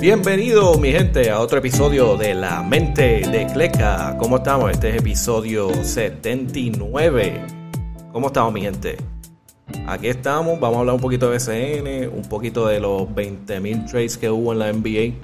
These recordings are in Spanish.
Bienvenido mi gente a otro episodio de La Mente de Cleca. ¿Cómo estamos? Este es episodio 79. ¿Cómo estamos mi gente? Aquí estamos, vamos a hablar un poquito de BCN, un poquito de los 20.000 trades que hubo en la NBA.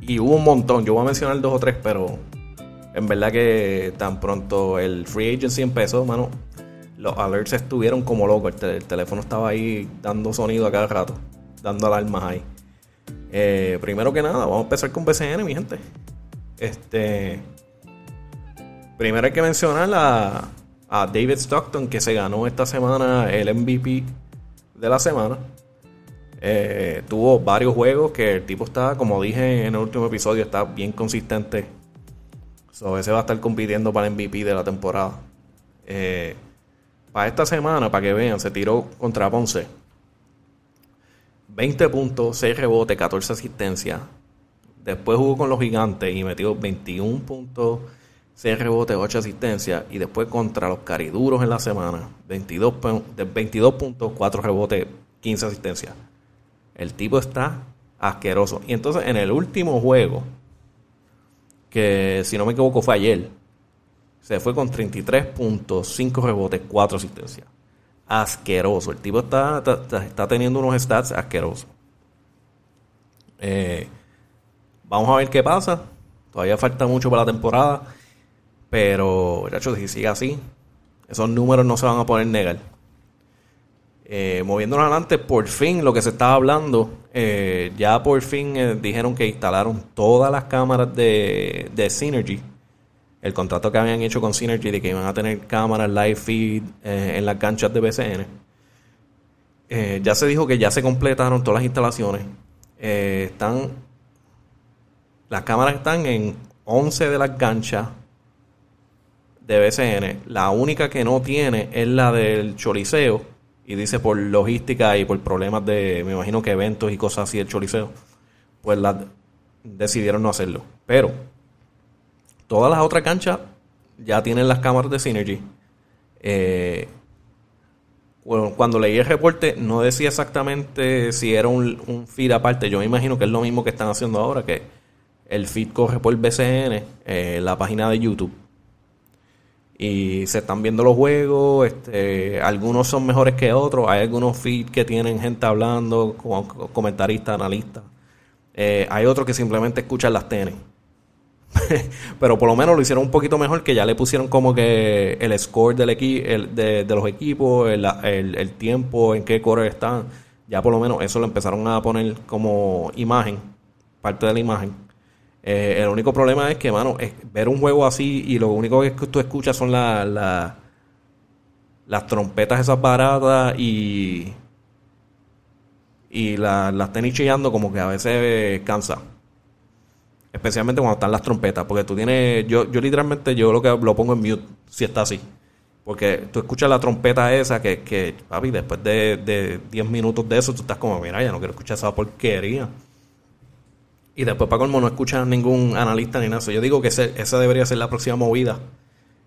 Y hubo un montón, yo voy a mencionar dos o tres, pero en verdad que tan pronto el free agency empezó, mano, los alerts estuvieron como locos. El, teléfono estaba ahí dando sonido a cada rato, dando alarmas ahí. Eh, primero que nada, vamos a empezar con BCN, mi gente. Este. Primero hay que mencionar a, David Stockton, que se ganó esta semana el MVP de la semana. Eh, tuvo varios juegos que el tipo está, como dije en el último episodio, está bien consistente. So, ese va a estar compitiendo para el MVP de la temporada. Eh, para esta semana, para que vean, se tiró contra Ponce. 20 puntos, 6 rebotes, 14 asistencias. Después jugó con los gigantes y metió 21 puntos, 6 rebotes, 8 asistencias. Y después contra los cariduros en la semana, 22, 22 puntos, 4 rebotes, 15 asistencias. El tipo está asqueroso. Y entonces en el último juego, que si no me equivoco fue ayer, se fue con 33 puntos, 5 rebotes, 4 asistencias. Asqueroso. El tipo está, está, teniendo unos stats asquerosos. Eh, vamos a ver qué pasa. Todavía falta mucho para la temporada. Pero, si sigue así, esos números no se van a poder negar. Eh, moviéndonos adelante, por fin lo que se estaba hablando, eh, ya por fin dijeron que instalaron todas las cámaras de, de Synergy el contrato que habían hecho con Synergy de que iban a tener cámaras live feed eh, en las canchas de BCN. Eh, ya se dijo que ya se completaron todas las instalaciones. Eh, están las cámaras están en 11 de las canchas de BCN. La única que no tiene es la del Choliseo. Y dice por logística y por problemas de, me imagino que eventos y cosas así del Choliseo. Pues la, decidieron no hacerlo. Pero Todas las otras canchas ya tienen las cámaras de Synergy. Eh, cuando leí el reporte no decía exactamente si era un, feed aparte. Yo me imagino que es lo mismo que están haciendo ahora, que el feed corre por BCN, eh, la página de YouTube. Y se están viendo los juegos, este, algunos son mejores que otros, hay algunos feeds que tienen gente hablando, comentaristas, analistas. Eh, hay otros que simplemente escuchan las tenis. pero por lo menos lo hicieron un poquito mejor que ya le pusieron como que el score del el, de, los equipos, el, tiempo en qué core están. Ya por lo menos eso lo empezaron a poner como imagen, parte de la imagen. Eh, el único problema es que, mano, ver un juego así y lo único que tú escuchas son la, las trompetas esas baratas y, y las tenis chillando como que a veces cansa. Especialmente cuando están las trompetas. Porque tú tienes. Yo, yo literalmente yo lo que lo pongo en mute si está así. Porque tú escuchas la trompeta esa que, que papi, después de, 10 minutos de eso, tú estás como, mira, ya no quiero escuchar esa porquería. Y después, para colmo, no escuchas ningún analista ni nada. Yo digo que esa debería ser la próxima movida.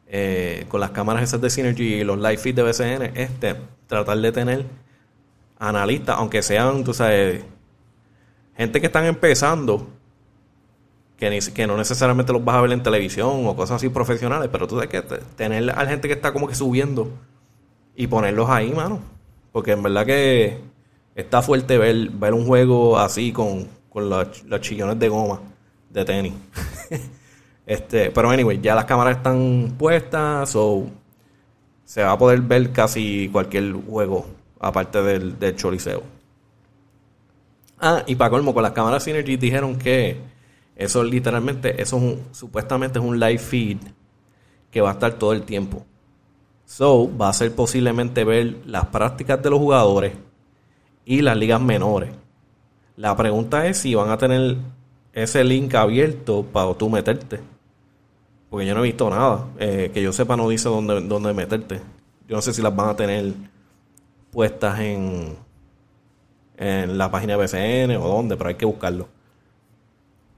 Eh, con las cámaras esas de Synergy y los live feeds de BCN. Este, tratar de tener analistas, aunque sean, tú sabes, gente que están empezando que, que no necesariamente los vas a ver en televisión o cosas así profesionales, pero tú sabes que tener a gente que está como que subiendo y ponerlos ahí, mano. Porque en verdad que está fuerte ver, ver un juego así con, con los, los chillones de goma de tenis. este, pero anyway, ya las cámaras están puestas, o se va a poder ver casi cualquier juego aparte del, del choliseo. Ah, y para colmo, con las cámaras Synergy dijeron que eso literalmente, eso es un, supuestamente es un live feed que va a estar todo el tiempo. So, va a ser posiblemente ver las prácticas de los jugadores y las ligas menores. La pregunta es si van a tener ese link abierto para tú meterte. Porque yo no he visto nada. Eh, que yo sepa no dice dónde, dónde meterte. Yo no sé si las van a tener puestas en, en la página de BCN o dónde, pero hay que buscarlo.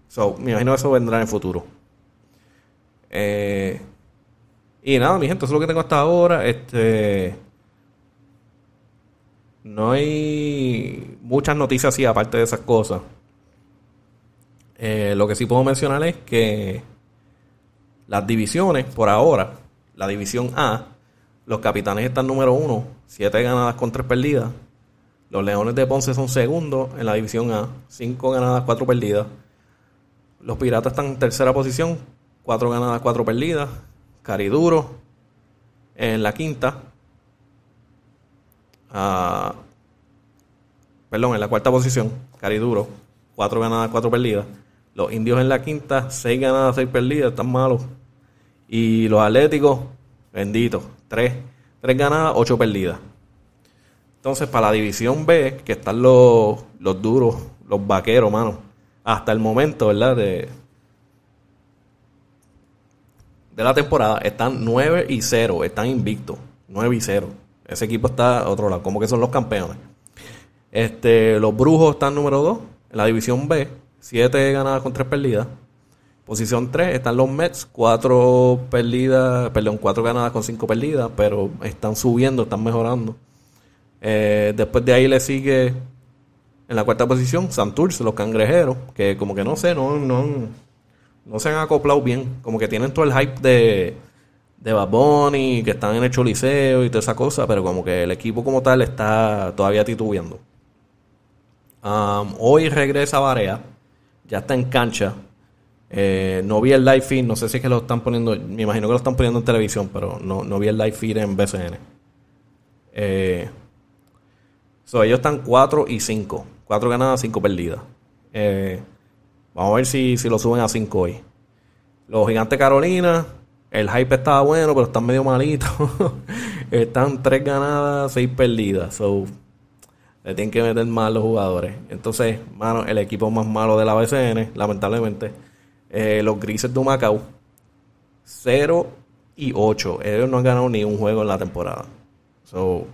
So, me imagino que eso vendrá en el futuro. Eh, y nada, mi gente, eso es lo que tengo hasta ahora. Este. No hay muchas noticias así, aparte de esas cosas. Eh, lo que sí puedo mencionar es que las divisiones, por ahora, la división A, los capitanes están número uno, siete ganadas con tres perdidas. Los Leones de Ponce son segundos en la división A, cinco ganadas, cuatro perdidas. Los Piratas están en tercera posición, cuatro ganadas, cuatro perdidas. Cariduro en la quinta. Ah, perdón, en la cuarta posición, Cariduro, cuatro ganadas, cuatro perdidas. Los indios en la quinta, seis ganadas, seis perdidas, están malos. Y los atléticos, benditos, tres, tres ganadas, ocho perdidas. Entonces, para la división B, que están los, los duros, los vaqueros, mano. Hasta el momento, ¿verdad? De, de la temporada, están 9 y 0, están invictos. 9 y 0. Ese equipo está a otro lado, como que son los campeones. Este, los Brujos están número 2 en la división B, 7 ganadas con 3 perdidas. Posición 3 están los Mets, 4 perdidas, perdón, 4 ganadas con 5 perdidas, pero están subiendo, están mejorando. Eh, después de ahí le sigue en la cuarta posición Santurce, los cangrejeros, que como que no sé, no, no, no se han acoplado bien. Como que tienen todo el hype de, de Baboni, que están en el Choliseo y toda esa cosa, pero como que el equipo como tal está todavía titubeando. hoy regresa Varea, ya está en cancha. Eh, no vi el live feed, no sé si es que lo están poniendo, me imagino que lo están poniendo en televisión, pero no, no vi el live feed en BCN. Eh, ellos están 4 y 5. 4 ganadas, 5 perdidas. Eh, vamos a ver si, si lo suben a 5 hoy. Los Gigantes Carolina, el hype estaba bueno, pero están medio malitos. están 3 ganadas, 6 perdidas. So, le tienen que meter mal los jugadores. Entonces, mano, el equipo más malo de la BCN, lamentablemente, eh, los Grises de Macao, 0 y 8. Ellos no han ganado ni un juego en la temporada. So,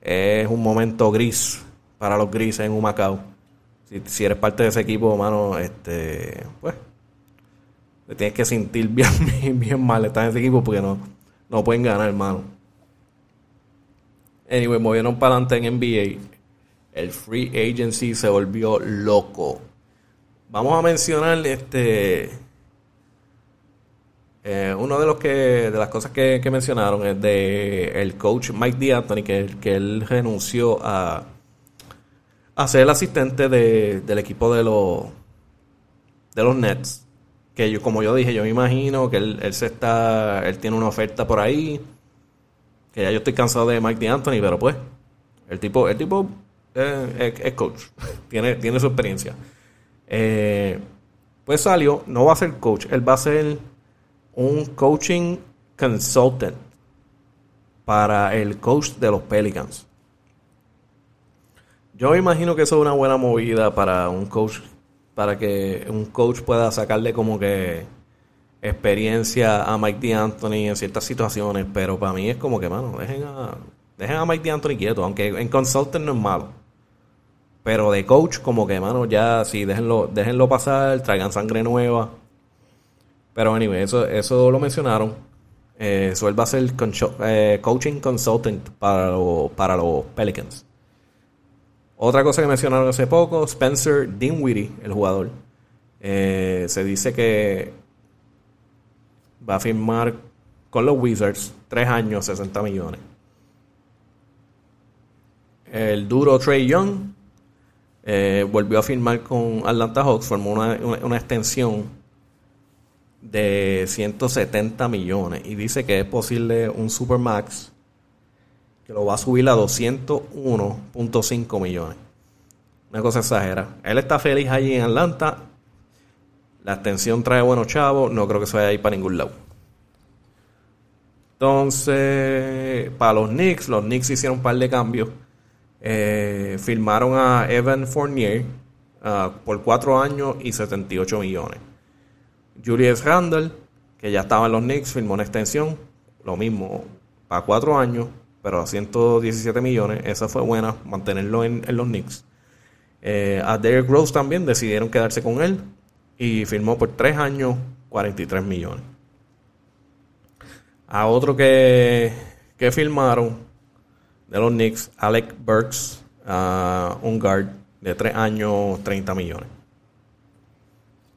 es un momento gris para los grises en Humacao. Si, si eres parte de ese equipo, mano, este, pues, te tienes que sentir bien, bien mal estar en ese equipo porque no, no pueden ganar, hermano. Anyway, movieron para adelante en NBA. El free agency se volvió loco. Vamos a mencionar este eh, uno de los que de las cosas que, mencionaron es de el coach Mike D'Antoni que, que él renunció a, a ser el asistente del equipo de los de los Nets que yo como yo dije yo me imagino que él, se está él tiene una oferta por ahí que ya yo estoy cansado de Mike D'Antoni pero pues el tipo el tipo eh, es, coach tiene tiene su experiencia eh, pues salió no va a ser coach él va a ser un coaching consultant para el coach de los Pelicans. Yo imagino que eso es una buena movida para un coach, para que un coach pueda sacarle como que experiencia a Mike D'Antoni en ciertas situaciones, pero para mí es como que, mano, dejen a, dejen a Mike D'Antoni quieto, aunque en consultant no es malo. Pero de coach, como que, mano, ya, sí, déjenlo, déjenlo pasar, traigan sangre nueva. Pero anyway, eso, eso lo mencionaron. Eh, a ser eh, coaching consultant para, para los Pelicans. Otra cosa que mencionaron hace poco, Spencer Dinwiddie, el jugador. Eh, se dice que va a firmar con los Wizards tres años, 60 millones. El duro Trey Young volvió a firmar con Atlanta Hawks, formó una, una extensión de 170 millones y dice que es posible un Supermax que lo va a subir a 201.5 millones. Una cosa exagera. Él está feliz allí en Atlanta. La extensión trae buenos chavos. No creo que se vaya a para ningún lado. Entonces, para los Knicks, los Knicks hicieron un par de cambios. Eh, firmaron a Evan Fournier ah, por 4 años y 78 millones. Julius Randle, que ya estaba en los Knicks, firmó una extensión, lo mismo, para cuatro años, pero a 117 millones. Esa fue buena, mantenerlo en, los Knicks. Eh, a Derek Rose también decidieron quedarse con él y firmó por tres años 43 millones. A otro que, que firmaron de los Knicks, Alec Burks, un guard de tres años 30 millones.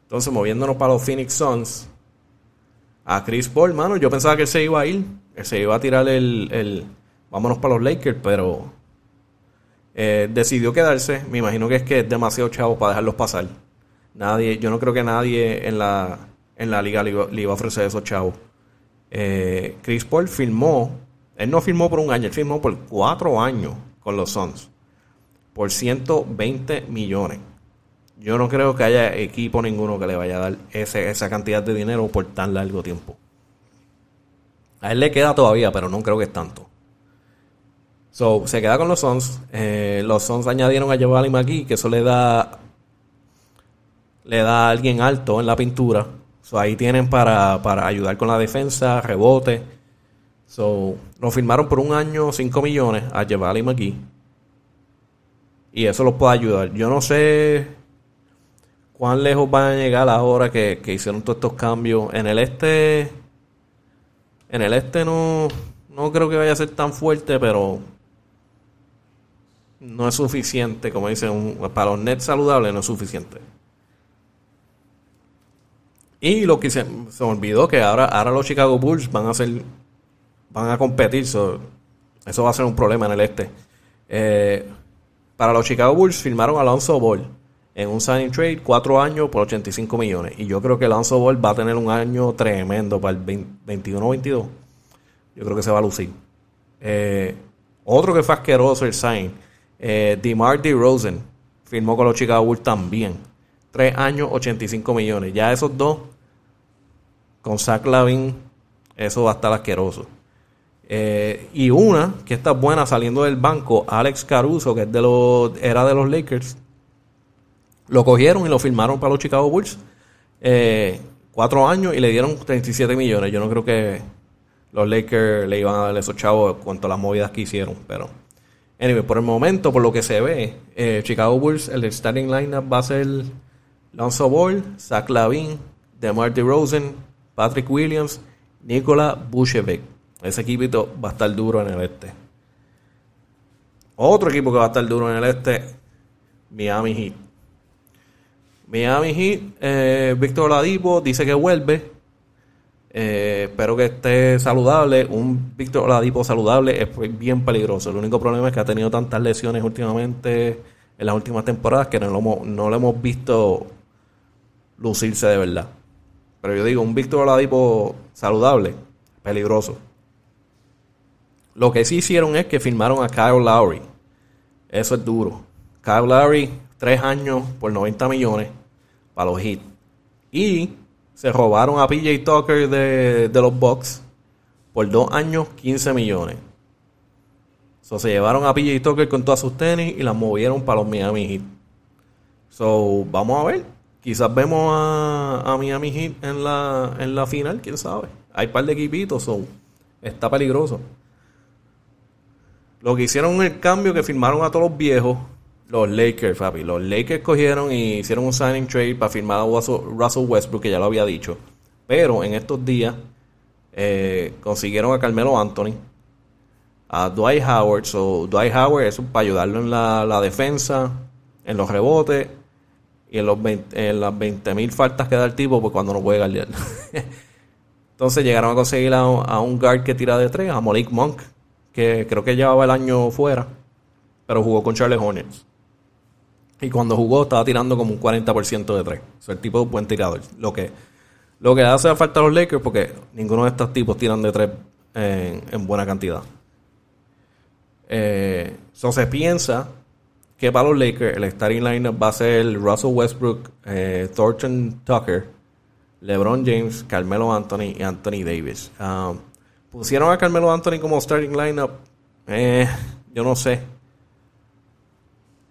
Entonces, moviéndonos para los Phoenix Suns, a Chris Paul, mano, yo pensaba que se iba a ir, él se iba a tirar el, el vámonos para los Lakers, pero eh, decidió quedarse. Me imagino que es que es demasiado chavo para dejarlos pasar. Nadie, yo no creo que nadie en la, en la liga le iba, a ofrecer esos chavos. Eh, Chris Paul firmó, él no firmó por un año, él firmó por cuatro años con los Suns por 120 millones. Yo no creo que haya equipo ninguno que le vaya a dar esa cantidad de dinero por tan largo tiempo. A él le queda todavía, pero no creo que es tanto. So, se queda con los Suns. Eh, los Suns añadieron a Jabali McGee, que eso le da le da a alguien alto en la pintura. So, ahí tienen para, para ayudar con la defensa, rebote. So, lo firmaron por un año 5 millones a Jabali McGee. Y eso los puede ayudar. Yo no sé cuán lejos van a llegar ahora que, que hicieron todos estos cambios. En el este. En el este no, no creo que vaya a ser tan fuerte, pero no es suficiente, como dicen, para los Nets saludables no es suficiente. Y lo que se, se olvidó que ahora, ahora los Chicago Bulls van a hacer, van a competir, eso va a ser un problema en el este. Eh, para los Chicago Bulls firmaron a Alonso Ball en un signing trade, cuatro años por 85 millones. Y yo creo que Alonso Ball va a tener un año tremendo para el 21-22. Yo creo que se va a lucir. Eh, otro que fue asqueroso el sign eh, DeMar DeRozan firmó con los Chicago Bulls también. Tres años, 85 millones. Ya esos dos, con Zach Lavin, eso va a estar asqueroso. Eh, y una que está buena saliendo del banco, Alex Caruso, que es de los, era de los Lakers. Lo cogieron y lo firmaron para los Chicago Bulls. Eh, cuatro años y le dieron 37 millones. Yo no creo que los Lakers le iban a dar esos chavos cuanto a las movidas que hicieron, pero Anyway, por el momento, por lo que se ve, eh, Chicago Bulls, el starting lineup va a ser Lonzo Ball, Zach Lavin, DeMar DeRozan, Patrick Williams, Nikola Vucevic. Ese equipo va a estar duro en el este. Otro equipo que va a estar duro en el este, Miami Heat. Miami Heat, eh, Víctor Ladipo dice que vuelve. Eh, espero que esté saludable. Un Víctor Oladipo saludable es bien peligroso. El único problema es que ha tenido tantas lesiones últimamente, en las últimas temporadas, que no lo hemos, no lo hemos visto lucirse de verdad. Pero yo digo, un Víctor Oladipo saludable, peligroso. Lo que sí hicieron es que firmaron a Kyle Lowry. Eso es duro. Kyle Lowry, tres años por 90 millones para los hits. Y se robaron a PJ Tucker de, los Bucks por dos años, 15 millones. So, se llevaron a PJ Tucker con todas sus tenis y las movieron para los Miami Heat. So, vamos a ver. Quizás vemos a, Miami Heat en la, en la final, quién sabe. Hay un par de equipitos, so, está peligroso. Lo que hicieron el cambio que firmaron a todos los viejos los Lakers, papi. Los Lakers cogieron y hicieron un signing trade para firmar a Russell Westbrook, que ya lo había dicho. Pero en estos días eh, consiguieron a Carmelo Anthony, a Dwight Howard. So, Dwight Howard es para ayudarlo en la, defensa, en los rebotes y en, los en las 20.000 faltas que da el tipo pues cuando no puede guardiar. Entonces llegaron a conseguir a, a, un guard que tira de tres, a Malik Monk, que creo que llevaba el año fuera, pero jugó con Charles Hornets. Y cuando jugó estaba tirando como un 40% de tres. O el tipo de un buen tirador. Lo que, lo que hace falta a los Lakers porque ninguno de estos tipos tiran de tres en, buena cantidad. Eh, se piensa que para los Lakers el starting lineup va a ser Russell Westbrook, eh, Thornton Tucker, LeBron James, Carmelo Anthony y Anthony Davis. Um, pusieron a Carmelo Anthony como starting lineup. Eh, yo no sé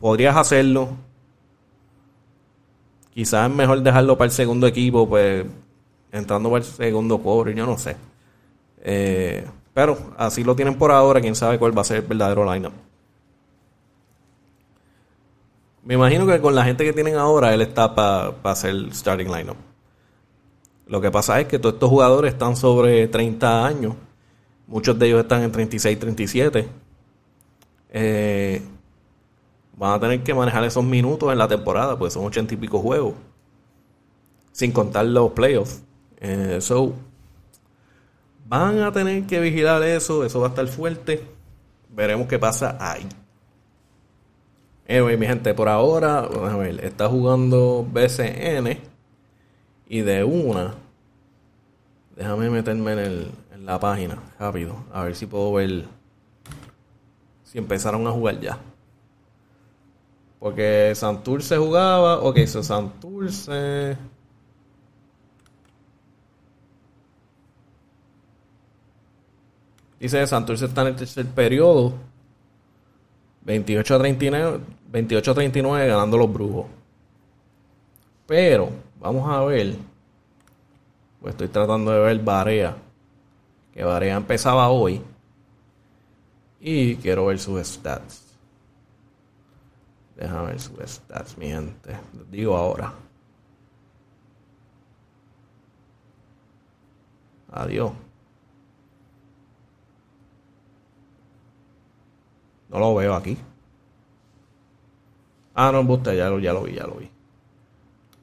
podrías hacerlo. Quizás es mejor dejarlo para el segundo equipo, pues entrando para el segundo cobre, yo no sé. Eh, pero así lo tienen por ahora, quién sabe cuál va a ser el verdadero lineup. Me imagino que con la gente que tienen ahora, él está para hacer el starting lineup. Lo que pasa es que todos estos jugadores están sobre 30 años. Muchos de ellos están en 36, 37. Eh, van a tener que manejar esos minutos en la temporada, pues son ochenta y pico juegos. sin contar los playoffs. Eh, so, van a tener que vigilar eso, eso va a estar fuerte. Veremos qué pasa ahí. Anyway, mi gente, por ahora, a ver, está jugando BCN y de una, déjame meterme en, el, en la página rápido, a ver si puedo ver si empezaron a jugar ya. Porque Santurce jugaba, ok, so Santurce... Dice Santurce está en el tercer periodo. 28 a 39, 28 a 39 ganando los brujos. Pero, vamos a ver. Pues estoy tratando de ver Barea. Que Barea empezaba hoy. Y quiero ver sus stats. Déjame ver stats, mi gente. Digo ahora. Adiós. No lo veo aquí. Ah, no, gusta, ya lo, ya lo vi, ya lo vi.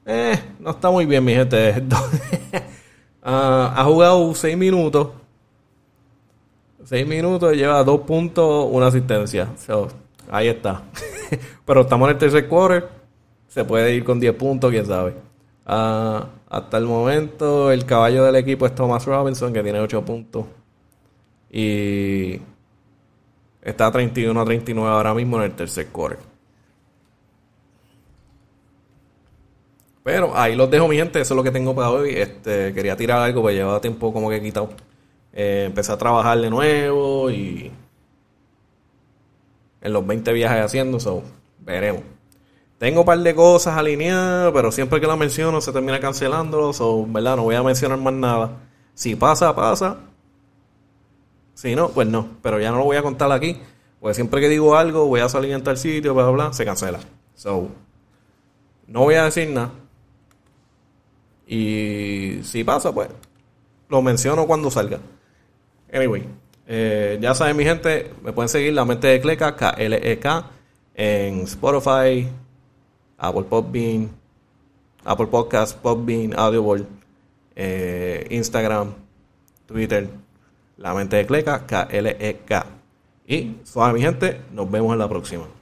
Eh, no está muy bien, mi gente. Ah, ha jugado 6 minutos. 6 minutos, lleva 2 puntos, una asistencia. ahí está. Pero estamos en el tercer quarter. Se puede ir con 10 puntos, quién sabe. Ah, hasta el momento, el caballo del equipo es Thomas Robinson, que tiene 8 puntos. Y Está 31 a 39 ahora mismo en el tercer quarter. Pero ahí los dejo, mi gente. Eso es lo que tengo para hoy. Este, quería tirar algo, pues llevaba tiempo como que quitado. Eh, empecé a trabajar de nuevo y en los 20 viajes haciendo, so, veremos. Tengo un par de cosas alineadas, pero siempre que la menciono se termina cancelando, so, ¿verdad? No voy a mencionar más nada. Si pasa, pasa. Si no, pues no. Pero ya no lo voy a contar aquí. Porque siempre que digo algo, voy a salir en tal sitio, bla, bla, bla, se cancela. So, no voy a decir nada. Y si pasa, pues lo menciono cuando salga. Anyway, eh, ya saben, mi gente, me pueden seguir la mente de Cleca, K-L-E-K, en Spotify, Apple Podbean, Apple Podcast, Podbean, Audible, eh, Instagram, Twitter. La mente de Cleca, K-L-E-K. Y suave mi gente, nos vemos en la próxima.